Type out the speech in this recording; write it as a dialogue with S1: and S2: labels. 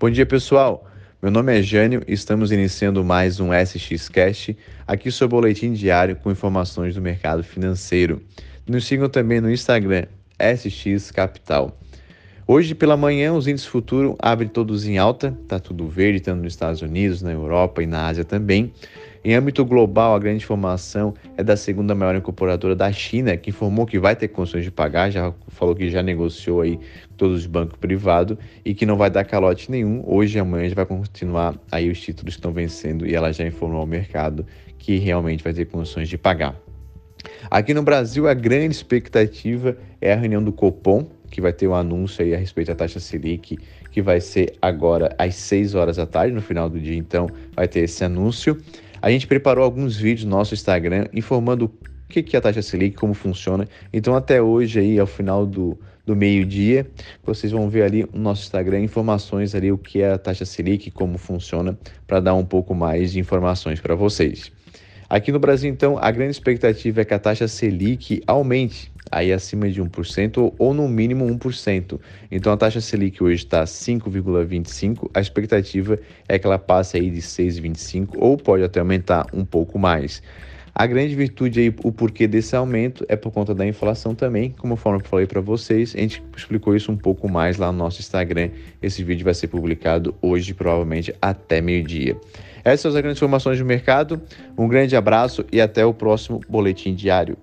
S1: Bom dia, pessoal. Meu nome é Jânio e estamos iniciando mais um SX Cast, aqui seu boletim diário com informações do mercado financeiro. Nos sigam também no Instagram, SX Capital. Hoje pela manhã, os índices futuros abrem todos em alta, tá tudo verde, tanto nos Estados Unidos, na Europa e na Ásia também. Em âmbito global, a grande informação é da segunda maior incorporadora da China, que informou que vai ter condições de pagar, já falou que já negociou aí todos os bancos privados e que não vai dar calote nenhum. Hoje e amanhã já vai continuar aí os títulos estão vencendo e ela já informou ao mercado que realmente vai ter condições de pagar. Aqui no Brasil, a grande expectativa é a reunião do Copom, que vai ter um anúncio aí a respeito da taxa Selic, que vai ser agora às 6 horas da tarde, no final do dia, então vai ter esse anúncio. A gente preparou alguns vídeos no nosso Instagram informando o que é a taxa Selic, como funciona. Então, até hoje, aí, ao final do, do meio-dia, vocês vão ver ali no nosso Instagram informações ali o que é a taxa Selic, como funciona, para dar um pouco mais de informações para vocês. Aqui no Brasil, então, a grande expectativa é que a taxa Selic aumente aí acima de 1% ou no mínimo 1%. Então a taxa Selic hoje está 5,25, a expectativa é que ela passe aí de 6,25 ou pode até aumentar um pouco mais. A grande virtude aí, o porquê desse aumento é por conta da inflação também, como eu falei para vocês, a gente explicou isso um pouco mais lá no nosso Instagram. Esse vídeo vai ser publicado hoje, provavelmente até meio-dia. Essas são as grandes informações do mercado. Um grande abraço e até o próximo boletim diário.